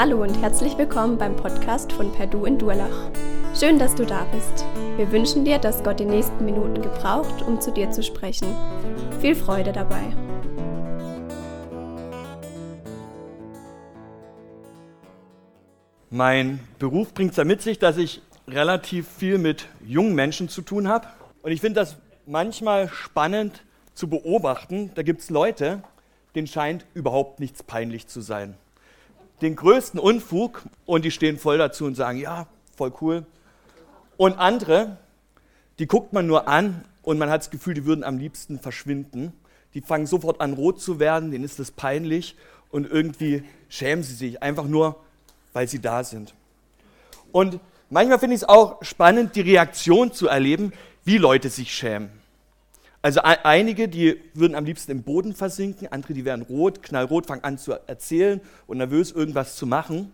Hallo und herzlich willkommen beim Podcast von Perdu in Durlach. Schön, dass du da bist. Wir wünschen dir, dass Gott die nächsten Minuten gebraucht, um zu dir zu sprechen. Viel Freude dabei. Mein Beruf bringt es ja mit sich, dass ich relativ viel mit jungen Menschen zu tun habe. Und ich finde das manchmal spannend zu beobachten. Da gibt es Leute, denen scheint überhaupt nichts peinlich zu sein den größten Unfug und die stehen voll dazu und sagen, ja, voll cool. Und andere, die guckt man nur an und man hat das Gefühl, die würden am liebsten verschwinden. Die fangen sofort an, rot zu werden, denen ist das peinlich und irgendwie schämen sie sich einfach nur, weil sie da sind. Und manchmal finde ich es auch spannend, die Reaktion zu erleben, wie Leute sich schämen. Also einige, die würden am liebsten im Boden versinken, andere, die wären rot, knallrot, fangen an zu erzählen und nervös irgendwas zu machen.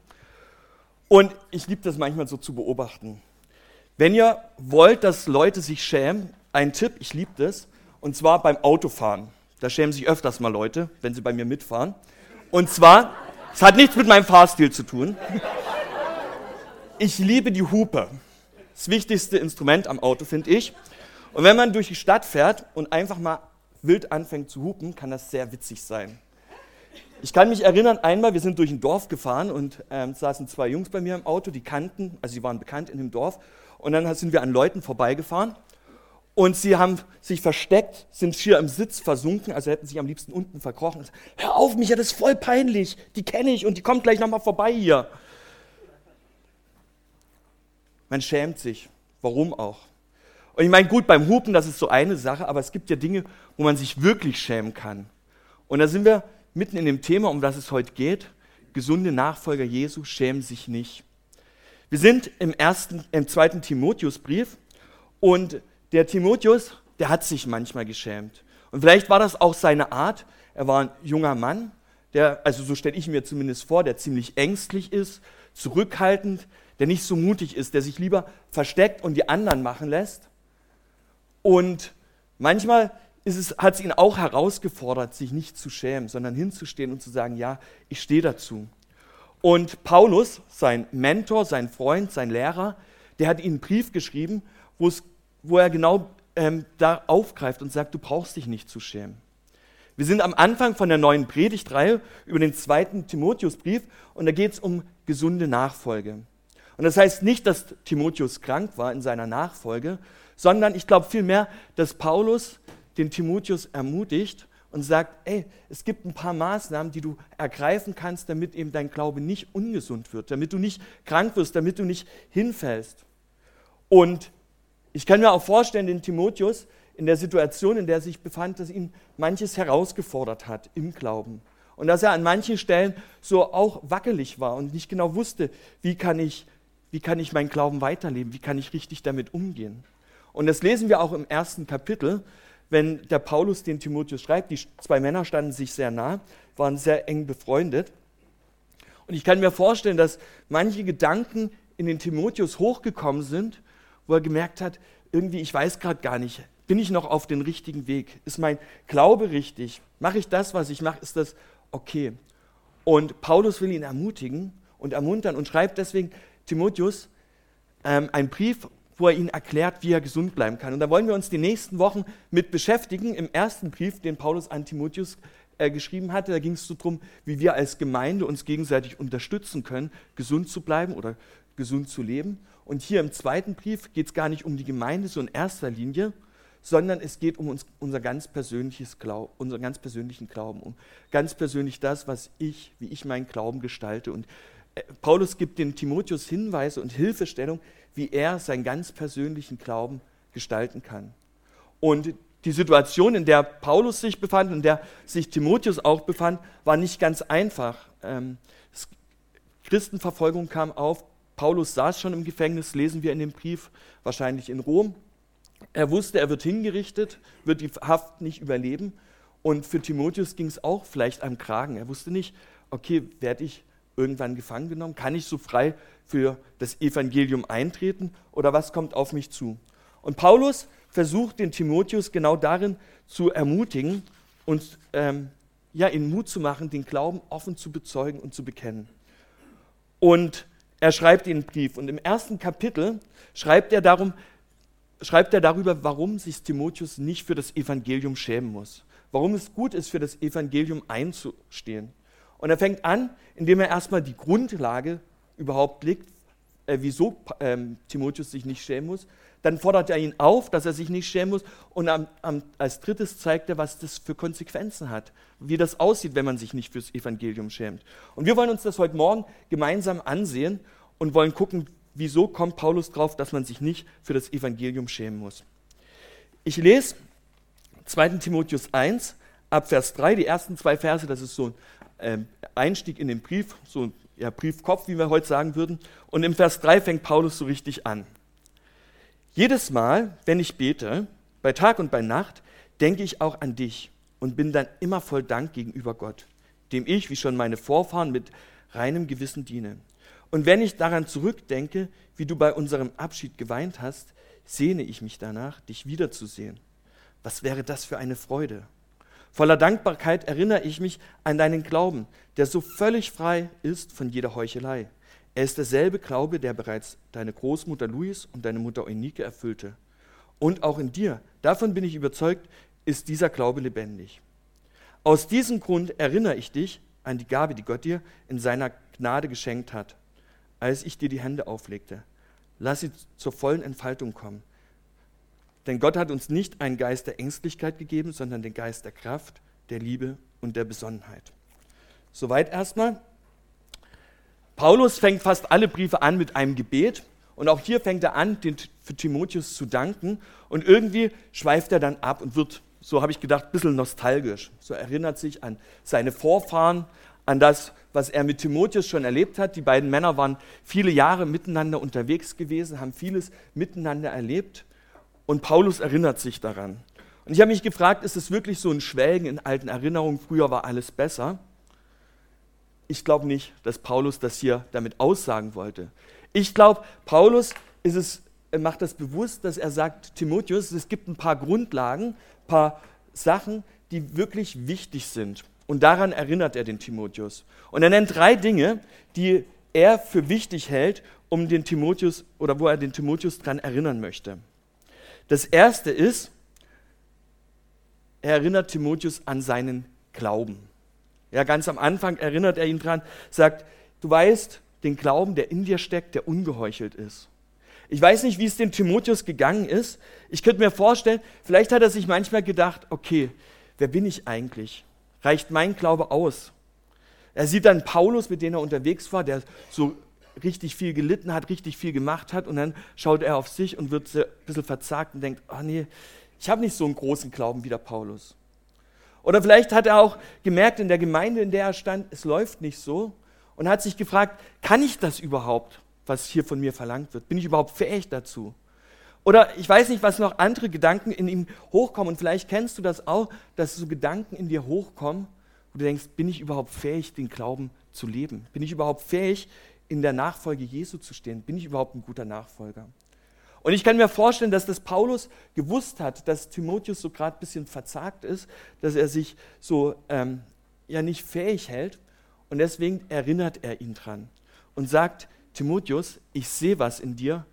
Und ich liebe das manchmal so zu beobachten. Wenn ihr wollt, dass Leute sich schämen, ein Tipp, ich liebe das, und zwar beim Autofahren. Da schämen sich öfters mal Leute, wenn sie bei mir mitfahren. Und zwar, es hat nichts mit meinem Fahrstil zu tun. Ich liebe die Hupe. Das wichtigste Instrument am Auto, finde ich. Und wenn man durch die Stadt fährt und einfach mal wild anfängt zu hupen, kann das sehr witzig sein. Ich kann mich erinnern, einmal, wir sind durch ein Dorf gefahren und ähm, saßen zwei Jungs bei mir im Auto, die kannten, also sie waren bekannt in dem Dorf. Und dann sind wir an Leuten vorbeigefahren und sie haben sich versteckt, sind schier im Sitz versunken, also hätten sich am liebsten unten verkrochen. Hör auf, Micha, das ist voll peinlich, die kenne ich und die kommt gleich nochmal vorbei hier. Man schämt sich. Warum auch? Und ich meine, gut, beim Hupen, das ist so eine Sache, aber es gibt ja Dinge, wo man sich wirklich schämen kann. Und da sind wir mitten in dem Thema, um das es heute geht. Gesunde Nachfolger Jesu schämen sich nicht. Wir sind im, ersten, im zweiten Timotheusbrief und der Timotheus, der hat sich manchmal geschämt. Und vielleicht war das auch seine Art. Er war ein junger Mann, der, also so stelle ich mir zumindest vor, der ziemlich ängstlich ist, zurückhaltend, der nicht so mutig ist, der sich lieber versteckt und die anderen machen lässt. Und manchmal hat es ihn auch herausgefordert, sich nicht zu schämen, sondern hinzustehen und zu sagen, ja, ich stehe dazu. Und Paulus, sein Mentor, sein Freund, sein Lehrer, der hat ihm einen Brief geschrieben, wo er genau ähm, da aufgreift und sagt, du brauchst dich nicht zu schämen. Wir sind am Anfang von der neuen Predigtreihe über den zweiten Timotheusbrief und da geht es um gesunde Nachfolge. Und das heißt nicht, dass Timotheus krank war in seiner Nachfolge, sondern ich glaube vielmehr, dass Paulus den Timotheus ermutigt und sagt, ey, es gibt ein paar Maßnahmen, die du ergreifen kannst, damit eben dein Glaube nicht ungesund wird, damit du nicht krank wirst, damit du nicht hinfällst. Und ich kann mir auch vorstellen, den Timotheus in der Situation, in der er sich befand, dass ihn manches herausgefordert hat im Glauben. Und dass er an manchen Stellen so auch wackelig war und nicht genau wusste, wie kann ich, wie kann ich meinen Glauben weiterleben, wie kann ich richtig damit umgehen. Und das lesen wir auch im ersten Kapitel, wenn der Paulus den Timotheus schreibt. Die zwei Männer standen sich sehr nah, waren sehr eng befreundet. Und ich kann mir vorstellen, dass manche Gedanken in den Timotheus hochgekommen sind, wo er gemerkt hat, irgendwie, ich weiß gerade gar nicht, bin ich noch auf dem richtigen Weg? Ist mein Glaube richtig? Mache ich das, was ich mache? Ist das okay? Und Paulus will ihn ermutigen und ermuntern und schreibt deswegen Timotheus ähm, einen Brief wo er ihnen erklärt, wie er gesund bleiben kann. Und da wollen wir uns die nächsten Wochen mit beschäftigen. Im ersten Brief, den Paulus an Timotheus äh, geschrieben hatte, da ging es so darum, wie wir als Gemeinde uns gegenseitig unterstützen können, gesund zu bleiben oder gesund zu leben. Und hier im zweiten Brief geht es gar nicht um die Gemeinde so in erster Linie, sondern es geht um uns, unser ganz persönliches Glaub, unseren ganz persönlichen Glauben, um ganz persönlich das, was ich, wie ich meinen Glauben gestalte. Und Paulus gibt dem Timotheus Hinweise und Hilfestellung, wie er seinen ganz persönlichen Glauben gestalten kann. Und die Situation, in der Paulus sich befand und in der sich Timotheus auch befand, war nicht ganz einfach. Ähm, Christenverfolgung kam auf. Paulus saß schon im Gefängnis, lesen wir in dem Brief, wahrscheinlich in Rom. Er wusste, er wird hingerichtet, wird die Haft nicht überleben. Und für Timotheus ging es auch vielleicht am Kragen. Er wusste nicht, okay, werde ich irgendwann gefangen genommen? Kann ich so frei für das Evangelium eintreten oder was kommt auf mich zu? Und Paulus versucht den Timotheus genau darin zu ermutigen und ähm, ja, ihn Mut zu machen, den Glauben offen zu bezeugen und zu bekennen. Und er schreibt den Brief. Und im ersten Kapitel schreibt er, darum, schreibt er darüber, warum sich Timotheus nicht für das Evangelium schämen muss. Warum es gut ist, für das Evangelium einzustehen. Und er fängt an, indem er erstmal die Grundlage überhaupt legt, äh, wieso ähm, Timotheus sich nicht schämen muss. Dann fordert er ihn auf, dass er sich nicht schämen muss. Und am, am, als drittes zeigt er, was das für Konsequenzen hat, wie das aussieht, wenn man sich nicht fürs Evangelium schämt. Und wir wollen uns das heute Morgen gemeinsam ansehen und wollen gucken, wieso kommt Paulus drauf, dass man sich nicht für das Evangelium schämen muss. Ich lese 2. Timotheus 1 ab Vers 3, die ersten zwei Verse, das ist so ein Einstieg in den Brief, so ja, Briefkopf, wie wir heute sagen würden. Und im Vers 3 fängt Paulus so richtig an. Jedes Mal, wenn ich bete, bei Tag und bei Nacht, denke ich auch an dich und bin dann immer voll Dank gegenüber Gott, dem ich, wie schon meine Vorfahren, mit reinem Gewissen diene. Und wenn ich daran zurückdenke, wie du bei unserem Abschied geweint hast, sehne ich mich danach, dich wiederzusehen. Was wäre das für eine Freude? Voller Dankbarkeit erinnere ich mich an deinen Glauben, der so völlig frei ist von jeder Heuchelei. Er ist derselbe Glaube, der bereits deine Großmutter Louis und deine Mutter Eunike erfüllte. Und auch in dir, davon bin ich überzeugt, ist dieser Glaube lebendig. Aus diesem Grund erinnere ich dich an die Gabe, die Gott dir in seiner Gnade geschenkt hat, als ich dir die Hände auflegte. Lass sie zur vollen Entfaltung kommen. Denn Gott hat uns nicht einen Geist der Ängstlichkeit gegeben, sondern den Geist der Kraft, der Liebe und der Besonnenheit. Soweit erstmal. Paulus fängt fast alle Briefe an mit einem Gebet. Und auch hier fängt er an, den, für Timotheus zu danken. Und irgendwie schweift er dann ab und wird, so habe ich gedacht, ein bisschen nostalgisch. So erinnert sich an seine Vorfahren, an das, was er mit Timotheus schon erlebt hat. Die beiden Männer waren viele Jahre miteinander unterwegs gewesen, haben vieles miteinander erlebt. Und Paulus erinnert sich daran. Und ich habe mich gefragt, ist es wirklich so ein Schwelgen in alten Erinnerungen, früher war alles besser? Ich glaube nicht, dass Paulus das hier damit aussagen wollte. Ich glaube, Paulus ist es, macht das bewusst, dass er sagt, Timotheus, es gibt ein paar Grundlagen, ein paar Sachen, die wirklich wichtig sind. Und daran erinnert er den Timotheus. Und er nennt drei Dinge, die er für wichtig hält, um den Timotheus oder wo er den Timotheus daran erinnern möchte. Das erste ist, er erinnert Timotheus an seinen Glauben. Ja, ganz am Anfang erinnert er ihn dran, sagt, du weißt, den Glauben, der in dir steckt, der ungeheuchelt ist. Ich weiß nicht, wie es dem Timotheus gegangen ist. Ich könnte mir vorstellen, vielleicht hat er sich manchmal gedacht, okay, wer bin ich eigentlich? Reicht mein Glaube aus? Er sieht dann Paulus, mit dem er unterwegs war, der so richtig viel gelitten hat, richtig viel gemacht hat und dann schaut er auf sich und wird ein bisschen verzagt und denkt, ach nee, ich habe nicht so einen großen Glauben wie der Paulus. Oder vielleicht hat er auch gemerkt in der Gemeinde, in der er stand, es läuft nicht so und hat sich gefragt, kann ich das überhaupt, was hier von mir verlangt wird? Bin ich überhaupt fähig dazu? Oder ich weiß nicht, was noch andere Gedanken in ihm hochkommen und vielleicht kennst du das auch, dass so Gedanken in dir hochkommen, wo du denkst, bin ich überhaupt fähig, den Glauben zu leben? Bin ich überhaupt fähig, in der Nachfolge Jesu zu stehen? Bin ich überhaupt ein guter Nachfolger? Und ich kann mir vorstellen, dass das Paulus gewusst hat, dass Timotheus so gerade ein bisschen verzagt ist, dass er sich so ähm, ja nicht fähig hält. Und deswegen erinnert er ihn dran und sagt, Timotheus, ich sehe was in dir,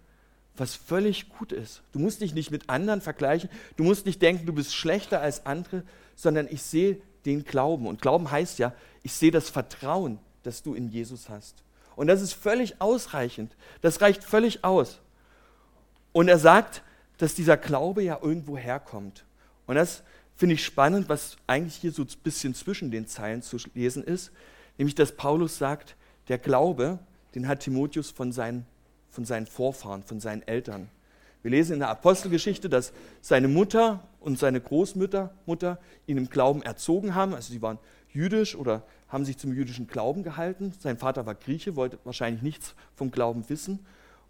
was völlig gut ist. Du musst dich nicht mit anderen vergleichen, du musst nicht denken, du bist schlechter als andere, sondern ich sehe den Glauben. Und Glauben heißt ja, ich sehe das Vertrauen, das du in Jesus hast. Und das ist völlig ausreichend. Das reicht völlig aus. Und er sagt, dass dieser Glaube ja irgendwo herkommt. Und das finde ich spannend, was eigentlich hier so ein bisschen zwischen den Zeilen zu lesen ist, nämlich dass Paulus sagt, der Glaube, den hat Timotheus von seinen, von seinen Vorfahren, von seinen Eltern. Wir lesen in der Apostelgeschichte, dass seine Mutter und seine Großmutter Mutter ihn im Glauben erzogen haben. Also sie waren jüdisch oder haben sich zum jüdischen Glauben gehalten. Sein Vater war Grieche, wollte wahrscheinlich nichts vom Glauben wissen.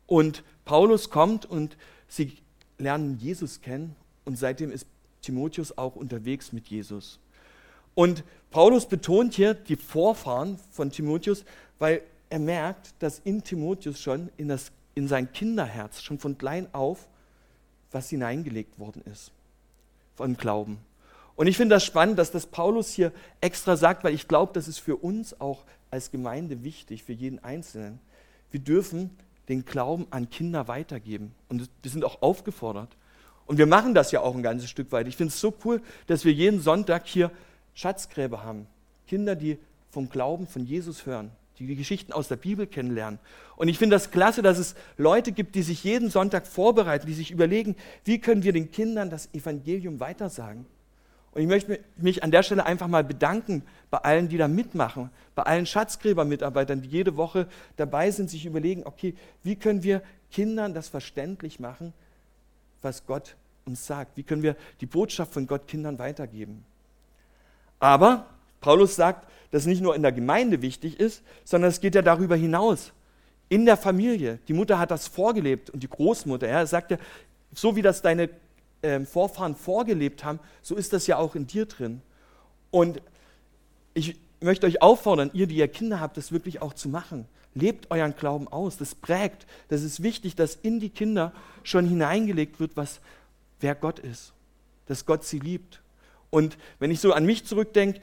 Und Paulus kommt und sie lernen Jesus kennen und seitdem ist Timotheus auch unterwegs mit Jesus. Und Paulus betont hier die Vorfahren von Timotheus, weil er merkt, dass in Timotheus schon in, das, in sein Kinderherz, schon von klein auf, was hineingelegt worden ist von Glauben. Und ich finde das spannend, dass das Paulus hier extra sagt, weil ich glaube, das ist für uns auch als Gemeinde wichtig, für jeden Einzelnen, wir dürfen den Glauben an Kinder weitergeben. Und wir sind auch aufgefordert. Und wir machen das ja auch ein ganzes Stück weit. Ich finde es so cool, dass wir jeden Sonntag hier Schatzgräber haben. Kinder, die vom Glauben von Jesus hören, die die Geschichten aus der Bibel kennenlernen. Und ich finde das klasse, dass es Leute gibt, die sich jeden Sonntag vorbereiten, die sich überlegen, wie können wir den Kindern das Evangelium weitersagen. Und ich möchte mich an der Stelle einfach mal bedanken bei allen, die da mitmachen, bei allen Schatzgräbermitarbeitern, die jede Woche dabei sind, sich überlegen, okay, wie können wir Kindern das verständlich machen, was Gott uns sagt? Wie können wir die Botschaft von Gott Kindern weitergeben? Aber Paulus sagt, dass nicht nur in der Gemeinde wichtig ist, sondern es geht ja darüber hinaus. In der Familie. Die Mutter hat das vorgelebt und die Großmutter. Ja, er sagte, so wie das deine äh, Vorfahren vorgelebt haben, so ist das ja auch in dir drin. Und ich möchte euch auffordern, ihr, die ihr Kinder habt, das wirklich auch zu machen. Lebt euren Glauben aus, das prägt. Das ist wichtig, dass in die Kinder schon hineingelegt wird, was, wer Gott ist, dass Gott sie liebt. Und wenn ich so an mich zurückdenke,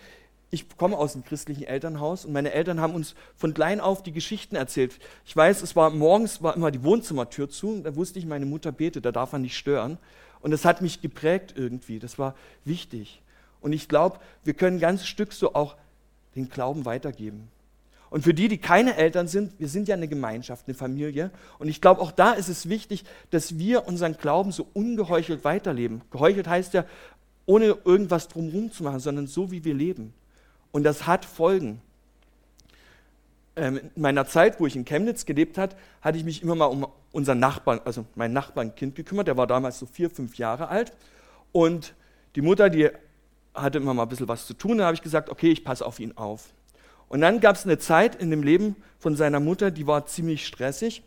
ich komme aus einem christlichen Elternhaus und meine Eltern haben uns von klein auf die Geschichten erzählt. Ich weiß, es war morgens war immer die Wohnzimmertür zu, da wusste ich, meine Mutter betet, da darf man nicht stören. Und das hat mich geprägt irgendwie, das war wichtig. Und ich glaube, wir können ein ganzes Stück so auch den Glauben weitergeben. Und für die, die keine Eltern sind, wir sind ja eine Gemeinschaft, eine Familie. Und ich glaube, auch da ist es wichtig, dass wir unseren Glauben so ungeheuchelt weiterleben. Geheuchelt heißt ja, ohne irgendwas drumherum zu machen, sondern so, wie wir leben. Und das hat Folgen. Ähm, in meiner Zeit, wo ich in Chemnitz gelebt habe, hatte ich mich immer mal um unseren Nachbarn, also mein Nachbarnkind gekümmert. Der war damals so vier, fünf Jahre alt. Und die Mutter, die hatte immer mal ein bisschen was zu tun. Da habe ich gesagt, okay, ich passe auf ihn auf. Und dann gab es eine Zeit in dem Leben von seiner Mutter, die war ziemlich stressig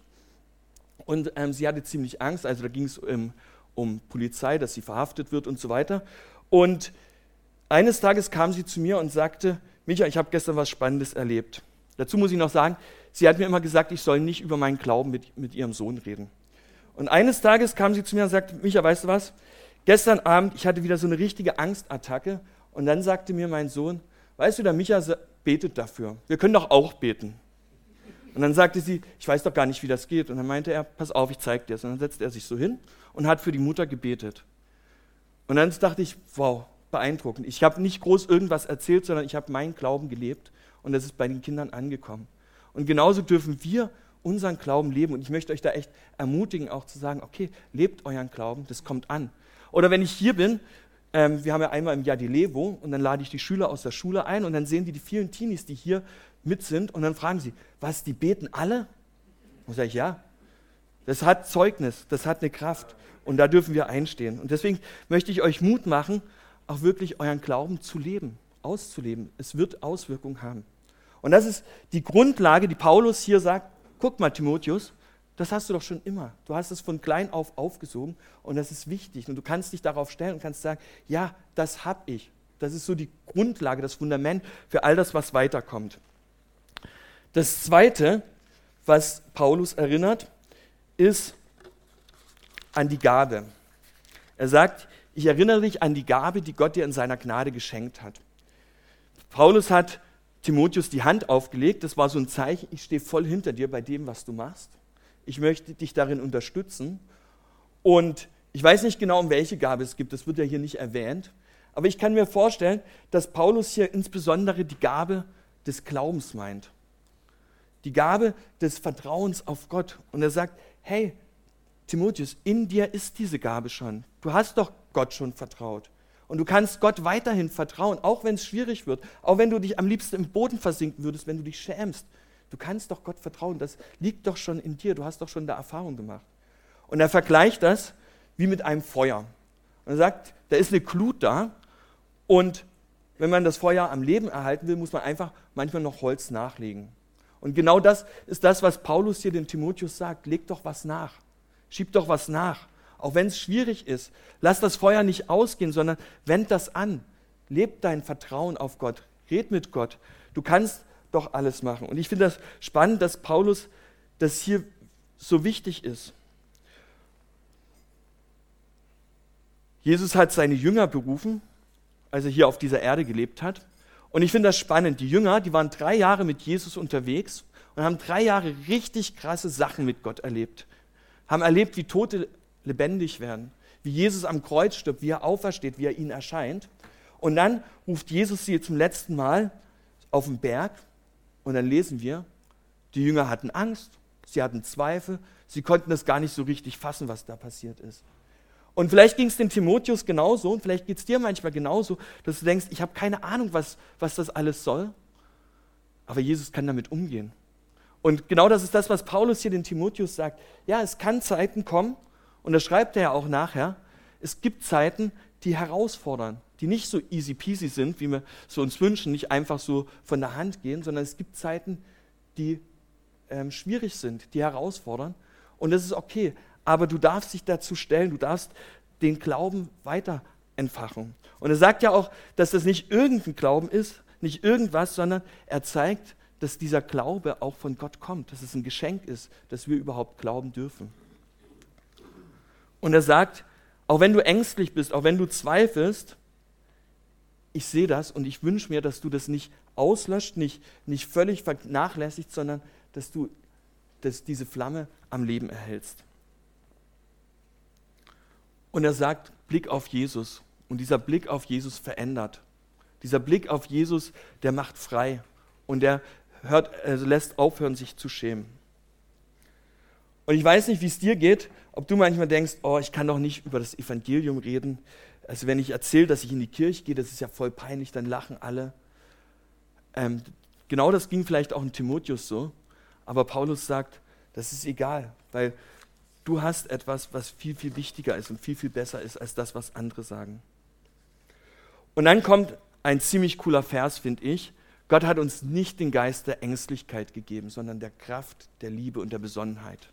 und ähm, sie hatte ziemlich Angst. Also da ging es um, um Polizei, dass sie verhaftet wird und so weiter. Und eines Tages kam sie zu mir und sagte, Micha, ich habe gestern was Spannendes erlebt. Dazu muss ich noch sagen, sie hat mir immer gesagt, ich soll nicht über meinen Glauben mit, mit ihrem Sohn reden. Und eines Tages kam sie zu mir und sagte, Micha, weißt du was? Gestern Abend, ich hatte wieder so eine richtige Angstattacke. Und dann sagte mir mein Sohn, weißt du, der Micha betet dafür. Wir können doch auch beten. Und dann sagte sie, ich weiß doch gar nicht, wie das geht. Und dann meinte er, pass auf, ich zeige dir es. Und dann setzte er sich so hin und hat für die Mutter gebetet. Und dann dachte ich, wow, beeindruckend. Ich habe nicht groß irgendwas erzählt, sondern ich habe meinen Glauben gelebt und das ist bei den Kindern angekommen. Und genauso dürfen wir unseren Glauben leben. Und ich möchte euch da echt ermutigen, auch zu sagen, okay, lebt euren Glauben, das kommt an. Oder wenn ich hier bin ähm, wir haben ja einmal im Jahr die Levo und dann lade ich die Schüler aus der Schule ein und dann sehen die die vielen Teenies, die hier mit sind und dann fragen sie, was, die beten alle? Und sage ich, ja. Das hat Zeugnis, das hat eine Kraft und da dürfen wir einstehen. Und deswegen möchte ich euch Mut machen, auch wirklich euren Glauben zu leben, auszuleben. Es wird Auswirkungen haben. Und das ist die Grundlage, die Paulus hier sagt, guck mal Timotheus, das hast du doch schon immer. Du hast es von klein auf aufgesogen und das ist wichtig. Und du kannst dich darauf stellen und kannst sagen, ja, das habe ich. Das ist so die Grundlage, das Fundament für all das, was weiterkommt. Das Zweite, was Paulus erinnert, ist an die Gabe. Er sagt, ich erinnere dich an die Gabe, die Gott dir in seiner Gnade geschenkt hat. Paulus hat Timotheus die Hand aufgelegt, das war so ein Zeichen, ich stehe voll hinter dir bei dem, was du machst ich möchte dich darin unterstützen. Und ich weiß nicht genau, um welche Gabe es gibt, das wird ja hier nicht erwähnt, aber ich kann mir vorstellen, dass Paulus hier insbesondere die Gabe des Glaubens meint. Die Gabe des Vertrauens auf Gott. Und er sagt, hey, Timotheus, in dir ist diese Gabe schon. Du hast doch Gott schon vertraut. Und du kannst Gott weiterhin vertrauen, auch wenn es schwierig wird, auch wenn du dich am liebsten im Boden versinken würdest, wenn du dich schämst. Du kannst doch Gott vertrauen, das liegt doch schon in dir, du hast doch schon da Erfahrung gemacht. Und er vergleicht das wie mit einem Feuer. Und er sagt, da ist eine Glut da und wenn man das Feuer am Leben erhalten will, muss man einfach manchmal noch Holz nachlegen. Und genau das ist das, was Paulus hier dem Timotheus sagt. Leg doch was nach. Schieb doch was nach. Auch wenn es schwierig ist. Lass das Feuer nicht ausgehen, sondern wend das an. Leb dein Vertrauen auf Gott. Red mit Gott. Du kannst doch alles machen. Und ich finde das spannend, dass Paulus das hier so wichtig ist. Jesus hat seine Jünger berufen, als er hier auf dieser Erde gelebt hat. Und ich finde das spannend. Die Jünger, die waren drei Jahre mit Jesus unterwegs und haben drei Jahre richtig krasse Sachen mit Gott erlebt. Haben erlebt, wie Tote lebendig werden, wie Jesus am Kreuz stirbt, wie er aufersteht, wie er ihnen erscheint. Und dann ruft Jesus sie zum letzten Mal auf den Berg und dann lesen wir, die Jünger hatten Angst, sie hatten Zweifel, sie konnten das gar nicht so richtig fassen, was da passiert ist. Und vielleicht ging es dem Timotheus genauso und vielleicht geht es dir manchmal genauso, dass du denkst, ich habe keine Ahnung, was, was das alles soll. Aber Jesus kann damit umgehen. Und genau das ist das, was Paulus hier den Timotheus sagt. Ja, es kann Zeiten kommen, und das schreibt er ja auch nachher, es gibt Zeiten, die herausfordern, die nicht so easy peasy sind, wie wir so uns wünschen, nicht einfach so von der Hand gehen, sondern es gibt Zeiten, die ähm, schwierig sind, die herausfordern. Und das ist okay. Aber du darfst dich dazu stellen, du darfst den Glauben weiter entfachen. Und er sagt ja auch, dass das nicht irgendein Glauben ist, nicht irgendwas, sondern er zeigt, dass dieser Glaube auch von Gott kommt, dass es ein Geschenk ist, dass wir überhaupt glauben dürfen. Und er sagt, auch wenn du ängstlich bist, auch wenn du zweifelst, ich sehe das und ich wünsche mir, dass du das nicht auslöscht, nicht, nicht völlig vernachlässigt, sondern dass du dass diese Flamme am Leben erhältst. Und er sagt, Blick auf Jesus. Und dieser Blick auf Jesus verändert. Dieser Blick auf Jesus, der macht frei. Und der hört, also lässt aufhören, sich zu schämen. Und ich weiß nicht, wie es dir geht, ob du manchmal denkst, oh, ich kann doch nicht über das Evangelium reden. Also wenn ich erzähle, dass ich in die Kirche gehe, das ist ja voll peinlich, dann lachen alle. Ähm, genau das ging vielleicht auch in Timotheus so. Aber Paulus sagt, das ist egal, weil du hast etwas, was viel, viel wichtiger ist und viel, viel besser ist als das, was andere sagen. Und dann kommt ein ziemlich cooler Vers, finde ich. Gott hat uns nicht den Geist der Ängstlichkeit gegeben, sondern der Kraft, der Liebe und der Besonnenheit.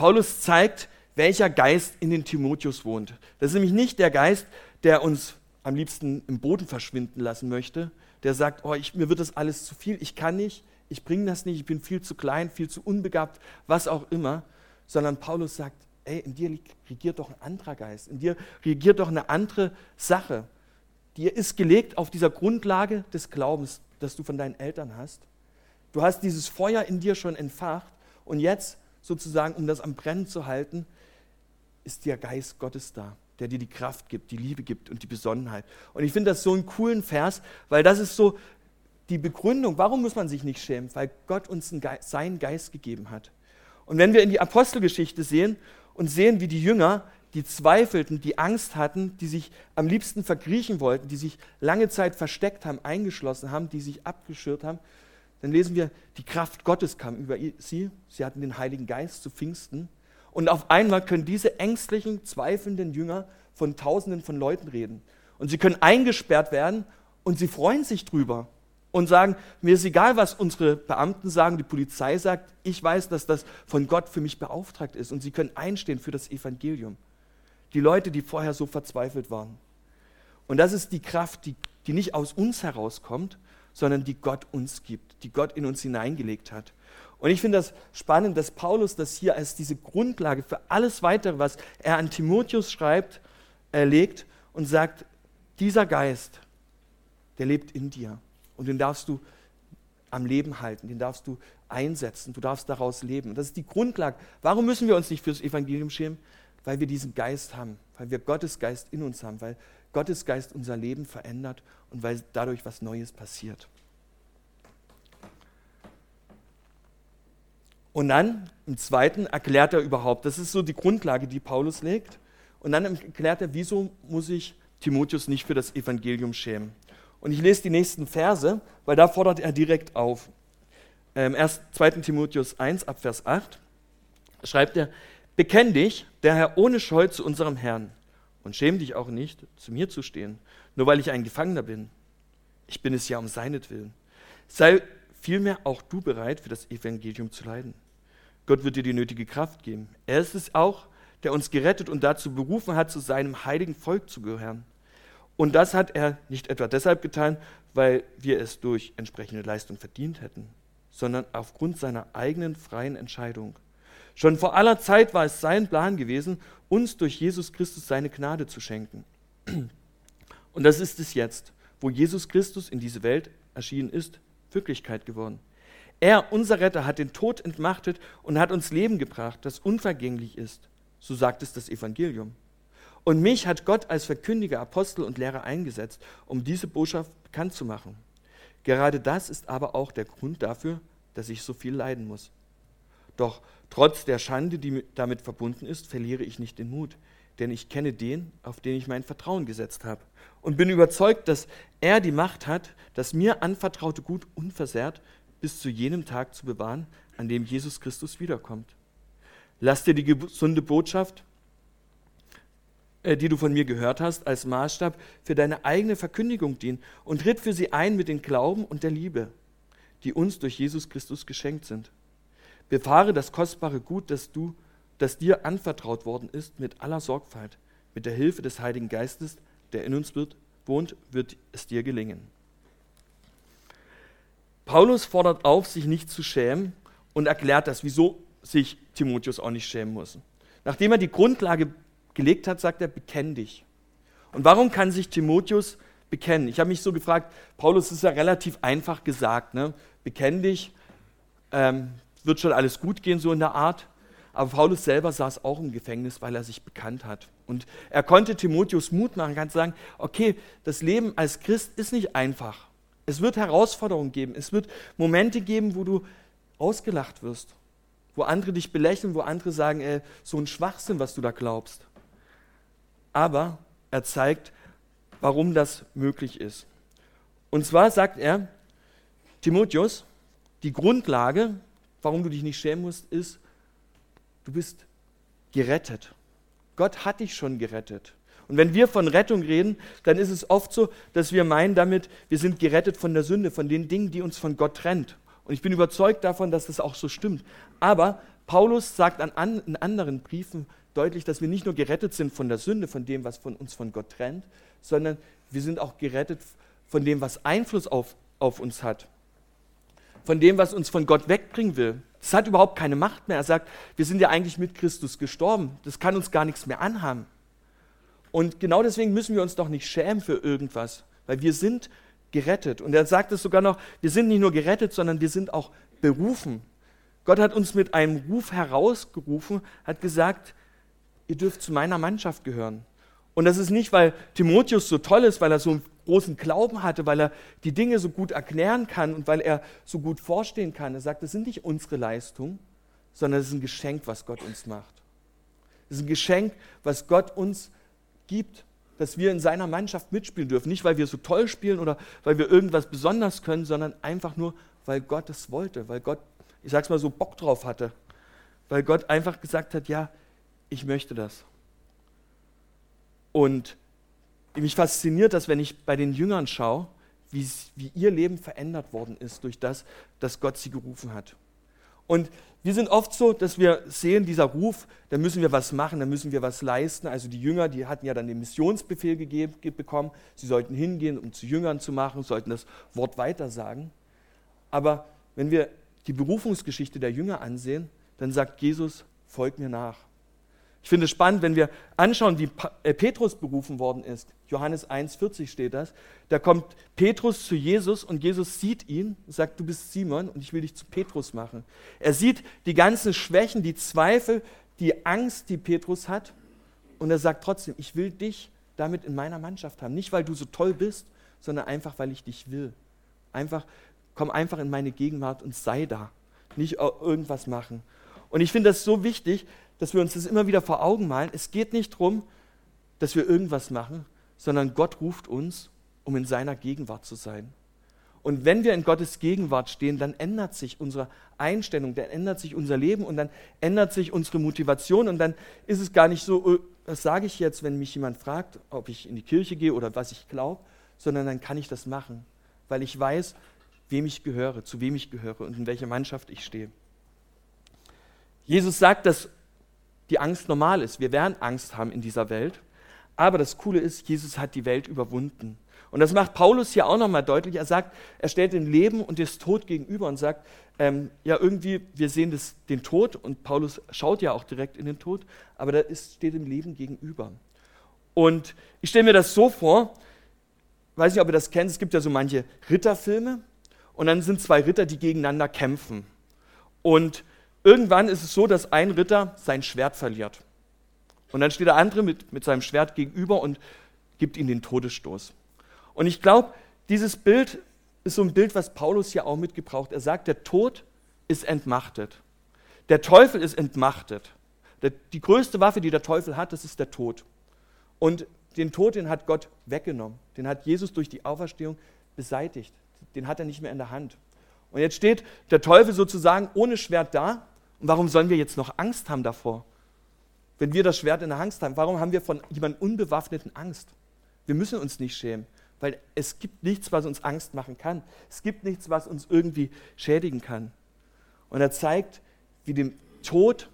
Paulus zeigt, welcher Geist in den Timotheus wohnt. Das ist nämlich nicht der Geist, der uns am liebsten im Boden verschwinden lassen möchte, der sagt, oh, ich, mir wird das alles zu viel, ich kann nicht, ich bringe das nicht, ich bin viel zu klein, viel zu unbegabt, was auch immer, sondern Paulus sagt, ey, in dir regiert doch ein anderer Geist, in dir regiert doch eine andere Sache. Dir ist gelegt auf dieser Grundlage des Glaubens, das du von deinen Eltern hast. Du hast dieses Feuer in dir schon entfacht und jetzt sozusagen, um das am Brennen zu halten, ist der Geist Gottes da, der dir die Kraft gibt, die Liebe gibt und die Besonnenheit. Und ich finde das so einen coolen Vers, weil das ist so die Begründung, warum muss man sich nicht schämen? Weil Gott uns Geist, seinen Geist gegeben hat. Und wenn wir in die Apostelgeschichte sehen und sehen, wie die Jünger, die zweifelten, die Angst hatten, die sich am liebsten verkriechen wollten, die sich lange Zeit versteckt haben, eingeschlossen haben, die sich abgeschirrt haben, dann lesen wir, die Kraft Gottes kam über sie. Sie hatten den Heiligen Geist zu Pfingsten. Und auf einmal können diese ängstlichen, zweifelnden Jünger von Tausenden von Leuten reden. Und sie können eingesperrt werden und sie freuen sich drüber und sagen, mir ist egal, was unsere Beamten sagen, die Polizei sagt, ich weiß, dass das von Gott für mich beauftragt ist und sie können einstehen für das Evangelium. Die Leute, die vorher so verzweifelt waren. Und das ist die Kraft, die, die nicht aus uns herauskommt, sondern die Gott uns gibt, die Gott in uns hineingelegt hat. Und ich finde das spannend, dass Paulus das hier als diese Grundlage für alles Weitere, was er an Timotheus schreibt, erlegt und sagt, dieser Geist, der lebt in dir. Und den darfst du am Leben halten, den darfst du einsetzen, du darfst daraus leben. Das ist die Grundlage. Warum müssen wir uns nicht fürs Evangelium schämen? Weil wir diesen Geist haben, weil wir Gottes Geist in uns haben, weil Gottes Geist unser Leben verändert und weil dadurch was Neues passiert. Und dann im zweiten erklärt er überhaupt, das ist so die Grundlage, die Paulus legt. Und dann erklärt er, wieso muss ich Timotheus nicht für das Evangelium schämen. Und ich lese die nächsten Verse, weil da fordert er direkt auf. Ähm, erst 2. Timotheus 1 ab Vers 8 schreibt er, Bekenn dich, der Herr, ohne Scheu zu unserem Herrn und schäm dich auch nicht, zu mir zu stehen, nur weil ich ein Gefangener bin. Ich bin es ja um seinetwillen. Sei vielmehr auch du bereit, für das Evangelium zu leiden. Gott wird dir die nötige Kraft geben. Er ist es auch, der uns gerettet und dazu berufen hat, zu seinem heiligen Volk zu gehören. Und das hat er nicht etwa deshalb getan, weil wir es durch entsprechende Leistung verdient hätten, sondern aufgrund seiner eigenen freien Entscheidung. Schon vor aller Zeit war es sein Plan gewesen, uns durch Jesus Christus seine Gnade zu schenken. Und das ist es jetzt, wo Jesus Christus in diese Welt erschienen ist, Wirklichkeit geworden. Er, unser Retter, hat den Tod entmachtet und hat uns Leben gebracht, das unvergänglich ist. So sagt es das Evangelium. Und mich hat Gott als Verkündiger, Apostel und Lehrer eingesetzt, um diese Botschaft bekannt zu machen. Gerade das ist aber auch der Grund dafür, dass ich so viel leiden muss. Doch trotz der Schande, die damit verbunden ist, verliere ich nicht den Mut, denn ich kenne den, auf den ich mein Vertrauen gesetzt habe und bin überzeugt, dass er die Macht hat, das mir anvertraute Gut unversehrt bis zu jenem Tag zu bewahren, an dem Jesus Christus wiederkommt. Lass dir die gesunde Botschaft, äh, die du von mir gehört hast, als Maßstab für deine eigene Verkündigung dienen und tritt für sie ein mit dem Glauben und der Liebe, die uns durch Jesus Christus geschenkt sind. Befahre das kostbare Gut, das, du, das dir anvertraut worden ist, mit aller Sorgfalt. Mit der Hilfe des Heiligen Geistes, der in uns wird, wohnt, wird es dir gelingen. Paulus fordert auf, sich nicht zu schämen und erklärt das, wieso sich Timotheus auch nicht schämen muss. Nachdem er die Grundlage gelegt hat, sagt er, bekenn dich. Und warum kann sich Timotheus bekennen? Ich habe mich so gefragt, Paulus ist ja relativ einfach gesagt, ne? bekenn dich, ähm, wird schon alles gut gehen, so in der Art. Aber Paulus selber saß auch im Gefängnis, weil er sich bekannt hat. Und er konnte Timotheus Mut machen, kann sagen, okay, das Leben als Christ ist nicht einfach. Es wird Herausforderungen geben. Es wird Momente geben, wo du ausgelacht wirst, wo andere dich belächeln, wo andere sagen, ey, so ein Schwachsinn, was du da glaubst. Aber er zeigt, warum das möglich ist. Und zwar sagt er, Timotheus, die Grundlage, warum du dich nicht schämen musst, ist, du bist gerettet. Gott hat dich schon gerettet. Und wenn wir von Rettung reden, dann ist es oft so, dass wir meinen damit, wir sind gerettet von der Sünde, von den Dingen, die uns von Gott trennt. Und ich bin überzeugt davon, dass das auch so stimmt. Aber Paulus sagt an, in anderen Briefen deutlich, dass wir nicht nur gerettet sind von der Sünde, von dem, was von uns von Gott trennt, sondern wir sind auch gerettet von dem, was Einfluss auf, auf uns hat. Von dem, was uns von Gott wegbringen will. Das hat überhaupt keine Macht mehr. Er sagt, wir sind ja eigentlich mit Christus gestorben. Das kann uns gar nichts mehr anhaben. Und genau deswegen müssen wir uns doch nicht schämen für irgendwas, weil wir sind gerettet. Und er sagt es sogar noch, wir sind nicht nur gerettet, sondern wir sind auch berufen. Gott hat uns mit einem Ruf herausgerufen, hat gesagt, ihr dürft zu meiner Mannschaft gehören. Und das ist nicht, weil Timotheus so toll ist, weil er so einen großen Glauben hatte, weil er die Dinge so gut erklären kann und weil er so gut vorstehen kann. Er sagt, das sind nicht unsere Leistungen, sondern es ist ein Geschenk, was Gott uns macht. Es ist ein Geschenk, was Gott uns gibt, dass wir in seiner Mannschaft mitspielen dürfen. Nicht, weil wir so toll spielen oder weil wir irgendwas besonders können, sondern einfach nur, weil Gott es wollte, weil Gott, ich sag's mal so, Bock drauf hatte. Weil Gott einfach gesagt hat, ja, ich möchte das. Und mich fasziniert das, wenn ich bei den Jüngern schaue, wie, wie ihr Leben verändert worden ist durch das, dass Gott sie gerufen hat. Und wir sind oft so, dass wir sehen, dieser Ruf, da müssen wir was machen, da müssen wir was leisten. Also die Jünger, die hatten ja dann den Missionsbefehl gegeben, bekommen, sie sollten hingehen, um zu Jüngern zu machen, sollten das Wort weitersagen. Aber wenn wir die Berufungsgeschichte der Jünger ansehen, dann sagt Jesus, folg mir nach. Ich finde es spannend, wenn wir anschauen, wie äh, Petrus berufen worden ist. Johannes 1,40 steht das. Da kommt Petrus zu Jesus und Jesus sieht ihn sagt, du bist Simon und ich will dich zu Petrus machen. Er sieht die ganzen Schwächen, die Zweifel, die Angst, die Petrus hat und er sagt trotzdem, ich will dich damit in meiner Mannschaft haben. Nicht, weil du so toll bist, sondern einfach, weil ich dich will. Einfach, komm einfach in meine Gegenwart und sei da. Nicht irgendwas machen. Und ich finde das so wichtig, dass wir uns das immer wieder vor Augen malen. Es geht nicht darum, dass wir irgendwas machen, sondern Gott ruft uns, um in seiner Gegenwart zu sein. Und wenn wir in Gottes Gegenwart stehen, dann ändert sich unsere Einstellung, dann ändert sich unser Leben und dann ändert sich unsere Motivation und dann ist es gar nicht so, oh, was sage ich jetzt, wenn mich jemand fragt, ob ich in die Kirche gehe oder was ich glaube, sondern dann kann ich das machen, weil ich weiß, wem ich gehöre, zu wem ich gehöre und in welcher Mannschaft ich stehe. Jesus sagt, dass die Angst normal ist. Wir werden Angst haben in dieser Welt. Aber das Coole ist, Jesus hat die Welt überwunden. Und das macht Paulus hier auch nochmal deutlich. Er sagt, er stellt den Leben und das Tod gegenüber und sagt, ähm, ja, irgendwie, wir sehen das, den Tod und Paulus schaut ja auch direkt in den Tod, aber da ist, steht dem Leben gegenüber. Und ich stelle mir das so vor, weiß nicht, ob ihr das kennt, es gibt ja so manche Ritterfilme und dann sind zwei Ritter, die gegeneinander kämpfen. Und irgendwann ist es so, dass ein Ritter sein Schwert verliert. Und dann steht der andere mit, mit seinem Schwert gegenüber und gibt ihm den Todesstoß. Und ich glaube, dieses Bild ist so ein Bild, was Paulus hier auch mitgebraucht. Er sagt, der Tod ist entmachtet. Der Teufel ist entmachtet. Der, die größte Waffe, die der Teufel hat, das ist der Tod. Und den Tod, den hat Gott weggenommen. Den hat Jesus durch die Auferstehung beseitigt. Den hat er nicht mehr in der Hand. Und jetzt steht der Teufel sozusagen ohne Schwert da. Und warum sollen wir jetzt noch Angst haben davor? Wenn wir das Schwert in der Hand haben, warum haben wir von jemandem Unbewaffneten Angst? Wir müssen uns nicht schämen, weil es gibt nichts, was uns Angst machen kann. Es gibt nichts, was uns irgendwie schädigen kann. Und er zeigt, wie dem Tod,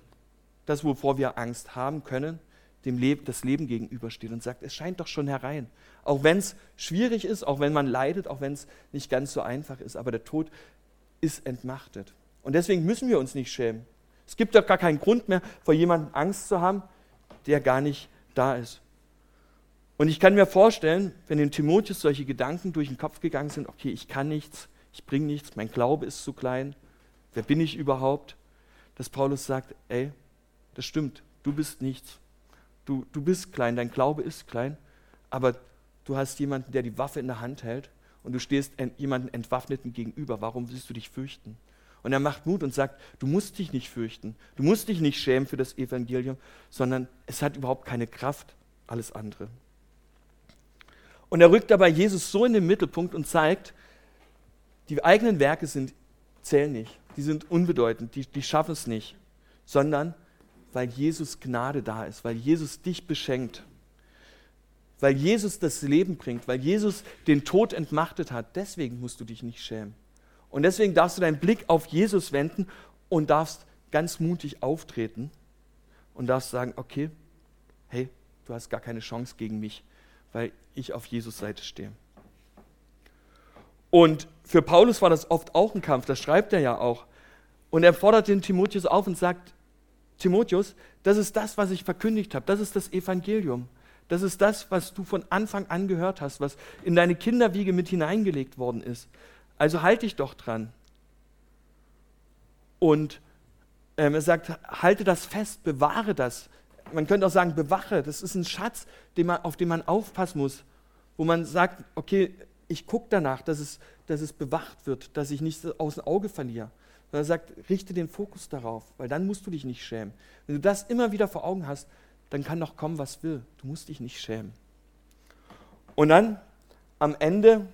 das wovor wir Angst haben können, dem Leben, das Leben gegenübersteht und sagt, es scheint doch schon herein. Auch wenn es schwierig ist, auch wenn man leidet, auch wenn es nicht ganz so einfach ist, aber der Tod ist entmachtet. Und deswegen müssen wir uns nicht schämen. Es gibt doch gar keinen Grund mehr, vor jemandem Angst zu haben, der gar nicht da ist. Und ich kann mir vorstellen, wenn dem Timotheus solche Gedanken durch den Kopf gegangen sind, okay, ich kann nichts, ich bringe nichts, mein Glaube ist zu klein, wer bin ich überhaupt, dass Paulus sagt, ey, das stimmt, du bist nichts. Du, du bist klein, dein Glaube ist klein, aber du hast jemanden, der die Waffe in der Hand hält und du stehst jemandem Entwaffneten gegenüber. Warum willst du dich fürchten? Und er macht Mut und sagt, du musst dich nicht fürchten, du musst dich nicht schämen für das Evangelium, sondern es hat überhaupt keine Kraft, alles andere. Und er rückt dabei Jesus so in den Mittelpunkt und zeigt, die eigenen Werke sind, zählen nicht, die sind unbedeutend, die, die schaffen es nicht, sondern weil Jesus Gnade da ist, weil Jesus dich beschenkt, weil Jesus das Leben bringt, weil Jesus den Tod entmachtet hat. Deswegen musst du dich nicht schämen. Und deswegen darfst du deinen Blick auf Jesus wenden und darfst ganz mutig auftreten und darfst sagen, okay, hey, du hast gar keine Chance gegen mich, weil ich auf Jesus Seite stehe. Und für Paulus war das oft auch ein Kampf, das schreibt er ja auch. Und er fordert den Timotheus auf und sagt, Timotheus, das ist das, was ich verkündigt habe, das ist das Evangelium. Das ist das, was du von Anfang an gehört hast, was in deine Kinderwiege mit hineingelegt worden ist. Also halte dich doch dran. Und ähm, er sagt, halte das fest, bewahre das, man könnte auch sagen, bewache. Das ist ein Schatz, den man, auf den man aufpassen muss, wo man sagt, okay, ich gucke danach, dass es, dass es bewacht wird, dass ich nichts aus dem Auge verliere. Und er sagt, richte den Fokus darauf, weil dann musst du dich nicht schämen. Wenn du das immer wieder vor Augen hast, dann kann doch kommen, was will. Du musst dich nicht schämen. Und dann am Ende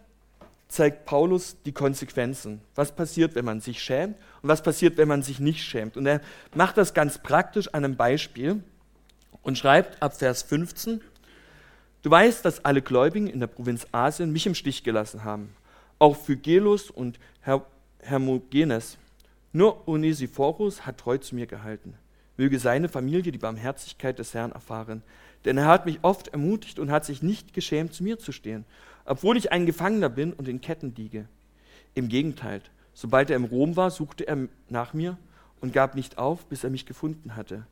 zeigt Paulus die Konsequenzen. Was passiert, wenn man sich schämt und was passiert, wenn man sich nicht schämt. Und er macht das ganz praktisch an einem Beispiel und schreibt ab Vers 15, Du weißt, dass alle Gläubigen in der Provinz Asien mich im Stich gelassen haben, auch Phygelus und Her Hermogenes. Nur Onesiphorus hat treu zu mir gehalten. Möge seine Familie die Barmherzigkeit des Herrn erfahren, denn er hat mich oft ermutigt und hat sich nicht geschämt, zu mir zu stehen, obwohl ich ein Gefangener bin und in Ketten liege. Im Gegenteil, sobald er im Rom war, suchte er nach mir und gab nicht auf, bis er mich gefunden hatte.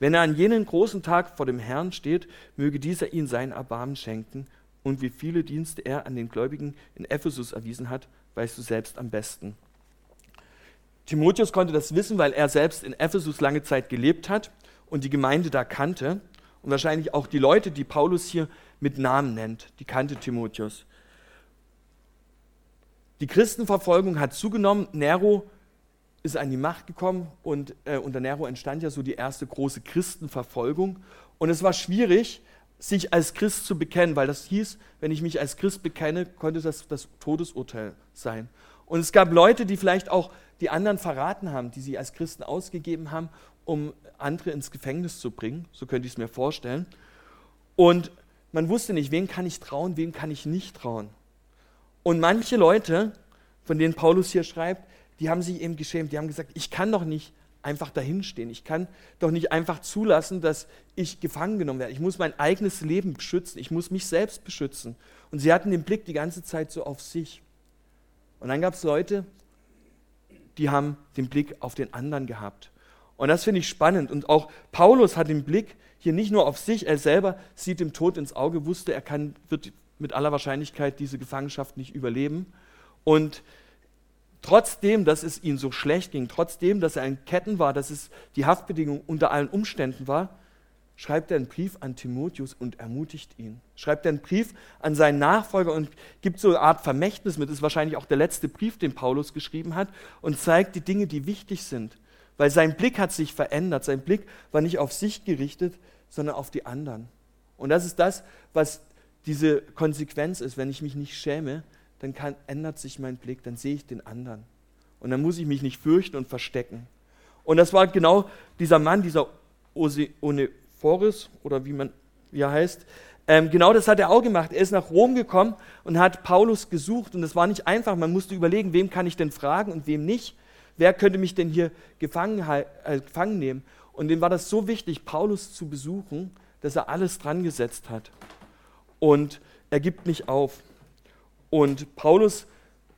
Wenn er an jenen großen Tag vor dem Herrn steht, möge dieser ihn sein Erbarmen schenken. Und wie viele Dienste er an den Gläubigen in Ephesus erwiesen hat, weißt du selbst am besten. Timotheus konnte das wissen, weil er selbst in Ephesus lange Zeit gelebt hat und die Gemeinde da kannte. Und wahrscheinlich auch die Leute, die Paulus hier mit Namen nennt, die kannte Timotheus. Die Christenverfolgung hat zugenommen. Nero ist an die Macht gekommen und äh, unter Nero entstand ja so die erste große Christenverfolgung. Und es war schwierig, sich als Christ zu bekennen, weil das hieß, wenn ich mich als Christ bekenne, konnte das das Todesurteil sein. Und es gab Leute, die vielleicht auch die anderen verraten haben, die sie als Christen ausgegeben haben, um andere ins Gefängnis zu bringen. So könnte ich es mir vorstellen. Und man wusste nicht, wen kann ich trauen, wem kann ich nicht trauen. Und manche Leute, von denen Paulus hier schreibt, die haben sich eben geschämt, die haben gesagt, ich kann doch nicht einfach dahinstehen, ich kann doch nicht einfach zulassen, dass ich gefangen genommen werde. Ich muss mein eigenes Leben beschützen, ich muss mich selbst beschützen. Und sie hatten den Blick die ganze Zeit so auf sich. Und dann gab es Leute, die haben den Blick auf den anderen gehabt. Und das finde ich spannend. Und auch Paulus hat den Blick hier nicht nur auf sich, er selber sieht dem Tod ins Auge, wusste, er kann, wird mit aller Wahrscheinlichkeit diese Gefangenschaft nicht überleben. Und Trotzdem, dass es ihm so schlecht ging, trotzdem, dass er in Ketten war, dass es die Haftbedingung unter allen Umständen war, schreibt er einen Brief an Timotheus und ermutigt ihn. Schreibt er einen Brief an seinen Nachfolger und gibt so eine Art Vermächtnis mit. Das ist wahrscheinlich auch der letzte Brief, den Paulus geschrieben hat und zeigt die Dinge, die wichtig sind. Weil sein Blick hat sich verändert. Sein Blick war nicht auf sich gerichtet, sondern auf die anderen. Und das ist das, was diese Konsequenz ist. Wenn ich mich nicht schäme, dann kann, ändert sich mein Blick, dann sehe ich den anderen. Und dann muss ich mich nicht fürchten und verstecken. Und das war genau dieser Mann, dieser Onephoris, oder wie, man, wie er heißt, ähm, genau das hat er auch gemacht. Er ist nach Rom gekommen und hat Paulus gesucht. Und das war nicht einfach. Man musste überlegen, wem kann ich denn fragen und wem nicht. Wer könnte mich denn hier gefangen, äh, gefangen nehmen? Und dem war das so wichtig, Paulus zu besuchen, dass er alles dran gesetzt hat. Und er gibt nicht auf. Und Paulus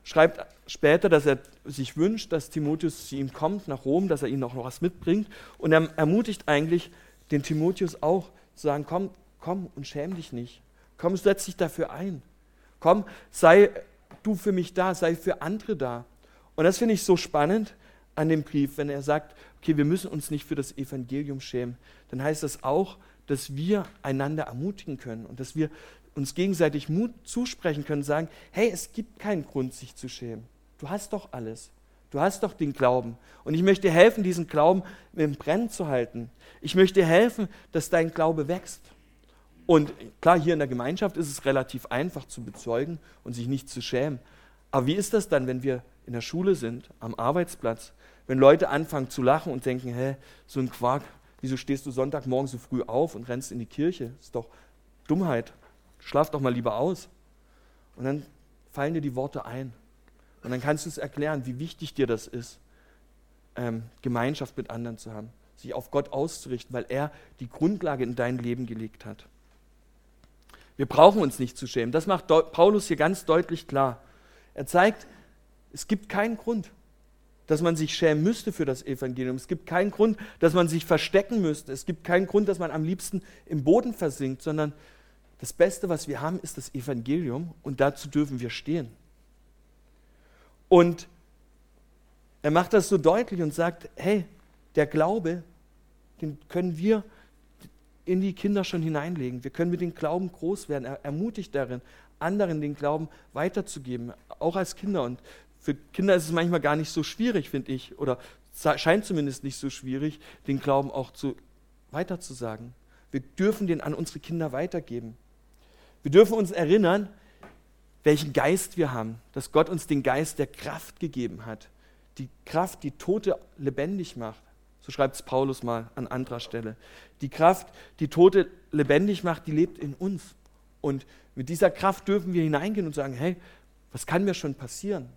schreibt später, dass er sich wünscht, dass Timotheus zu ihm kommt nach Rom, dass er ihm noch was mitbringt. Und er ermutigt eigentlich den Timotheus auch zu sagen, komm, komm und schäm dich nicht. Komm, setz dich dafür ein. Komm, sei du für mich da, sei für andere da. Und das finde ich so spannend an dem Brief, wenn er sagt, okay, wir müssen uns nicht für das Evangelium schämen. Dann heißt das auch, dass wir einander ermutigen können und dass wir uns gegenseitig Mut zusprechen können, sagen, hey, es gibt keinen Grund, sich zu schämen. Du hast doch alles. Du hast doch den Glauben. Und ich möchte helfen, diesen Glauben im Brennen zu halten. Ich möchte helfen, dass dein Glaube wächst. Und klar, hier in der Gemeinschaft ist es relativ einfach zu bezeugen und sich nicht zu schämen. Aber wie ist das dann, wenn wir in der Schule sind, am Arbeitsplatz, wenn Leute anfangen zu lachen und denken, hä, so ein Quark, wieso stehst du Sonntagmorgen so früh auf und rennst in die Kirche? Ist doch Dummheit. Schlaf doch mal lieber aus. Und dann fallen dir die Worte ein. Und dann kannst du es erklären, wie wichtig dir das ist, ähm, Gemeinschaft mit anderen zu haben, sich auf Gott auszurichten, weil er die Grundlage in dein Leben gelegt hat. Wir brauchen uns nicht zu schämen. Das macht Paulus hier ganz deutlich klar. Er zeigt, es gibt keinen Grund, dass man sich schämen müsste für das Evangelium. Es gibt keinen Grund, dass man sich verstecken müsste. Es gibt keinen Grund, dass man am liebsten im Boden versinkt, sondern das Beste, was wir haben, ist das Evangelium und dazu dürfen wir stehen. Und er macht das so deutlich und sagt, hey, der Glaube, den können wir in die Kinder schon hineinlegen. Wir können mit dem Glauben groß werden. Er ermutigt darin, anderen den Glauben weiterzugeben, auch als Kinder. Und für Kinder ist es manchmal gar nicht so schwierig, finde ich, oder scheint zumindest nicht so schwierig, den Glauben auch zu, weiterzusagen. Wir dürfen den an unsere Kinder weitergeben. Wir dürfen uns erinnern, welchen Geist wir haben, dass Gott uns den Geist der Kraft gegeben hat. Die Kraft, die Tote lebendig macht. So schreibt es Paulus mal an anderer Stelle. Die Kraft, die Tote lebendig macht, die lebt in uns. Und mit dieser Kraft dürfen wir hineingehen und sagen, hey, was kann mir schon passieren?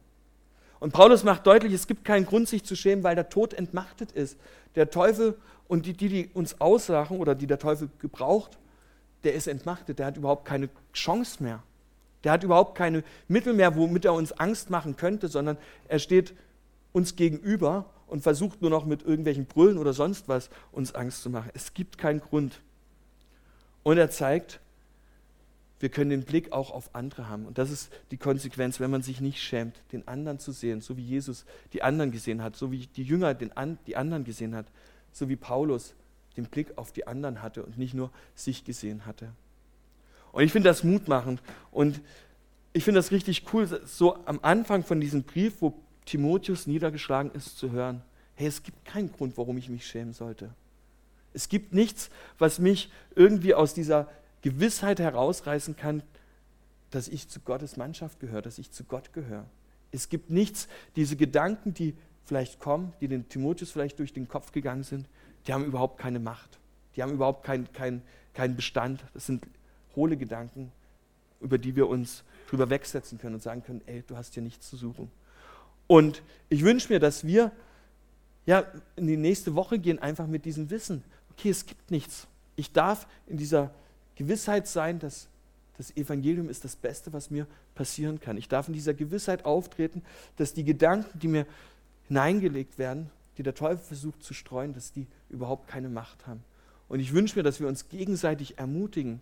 Und Paulus macht deutlich, es gibt keinen Grund, sich zu schämen, weil der Tod entmachtet ist. Der Teufel und die, die, die uns auslachen oder die der Teufel gebraucht, der ist entmachtet, der hat überhaupt keine Chance mehr. Der hat überhaupt keine Mittel mehr, womit er uns Angst machen könnte, sondern er steht uns gegenüber und versucht nur noch mit irgendwelchen Brüllen oder sonst was uns Angst zu machen. Es gibt keinen Grund. Und er zeigt, wir können den Blick auch auf andere haben. Und das ist die Konsequenz, wenn man sich nicht schämt, den anderen zu sehen, so wie Jesus die anderen gesehen hat, so wie die Jünger den, die anderen gesehen hat, so wie Paulus den Blick auf die anderen hatte und nicht nur sich gesehen hatte. Und ich finde das mutmachend und ich finde das richtig cool, so am Anfang von diesem Brief, wo Timotheus niedergeschlagen ist, zu hören, hey, es gibt keinen Grund, warum ich mich schämen sollte. Es gibt nichts, was mich irgendwie aus dieser Gewissheit herausreißen kann, dass ich zu Gottes Mannschaft gehöre, dass ich zu Gott gehöre. Es gibt nichts, diese Gedanken, die vielleicht kommen, die den Timotheus vielleicht durch den Kopf gegangen sind, die haben überhaupt keine Macht. Die haben überhaupt keinen kein, kein Bestand. Das sind hohle Gedanken, über die wir uns drüber wegsetzen können und sagen können, ey, du hast hier nichts zu suchen. Und ich wünsche mir, dass wir ja, in die nächste Woche gehen, einfach mit diesem Wissen, okay, es gibt nichts. Ich darf in dieser Gewissheit sein, dass das Evangelium ist das Beste, was mir passieren kann. Ich darf in dieser Gewissheit auftreten, dass die Gedanken, die mir hineingelegt werden, die der Teufel versucht zu streuen, dass die überhaupt keine Macht haben. Und ich wünsche mir, dass wir uns gegenseitig ermutigen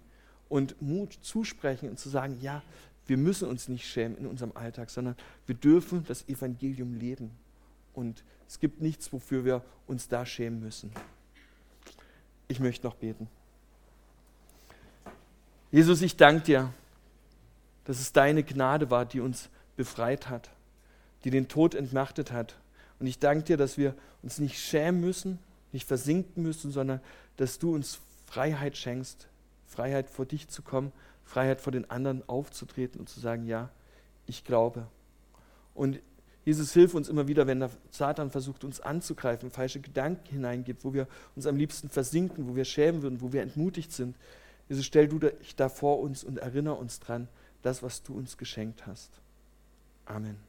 und Mut zusprechen und zu sagen, ja, wir müssen uns nicht schämen in unserem Alltag, sondern wir dürfen das Evangelium leben. Und es gibt nichts, wofür wir uns da schämen müssen. Ich möchte noch beten. Jesus, ich danke dir, dass es deine Gnade war, die uns befreit hat, die den Tod entmachtet hat. Und ich danke dir, dass wir uns nicht schämen müssen, nicht versinken müssen, sondern dass du uns Freiheit schenkst, Freiheit vor dich zu kommen, Freiheit vor den anderen aufzutreten und zu sagen, ja, ich glaube. Und Jesus, hilf uns immer wieder, wenn der Satan versucht, uns anzugreifen, falsche Gedanken hineingibt, wo wir uns am liebsten versinken, wo wir schämen würden, wo wir entmutigt sind. Jesus, stell du dich da vor uns und erinnere uns dran, das, was du uns geschenkt hast. Amen.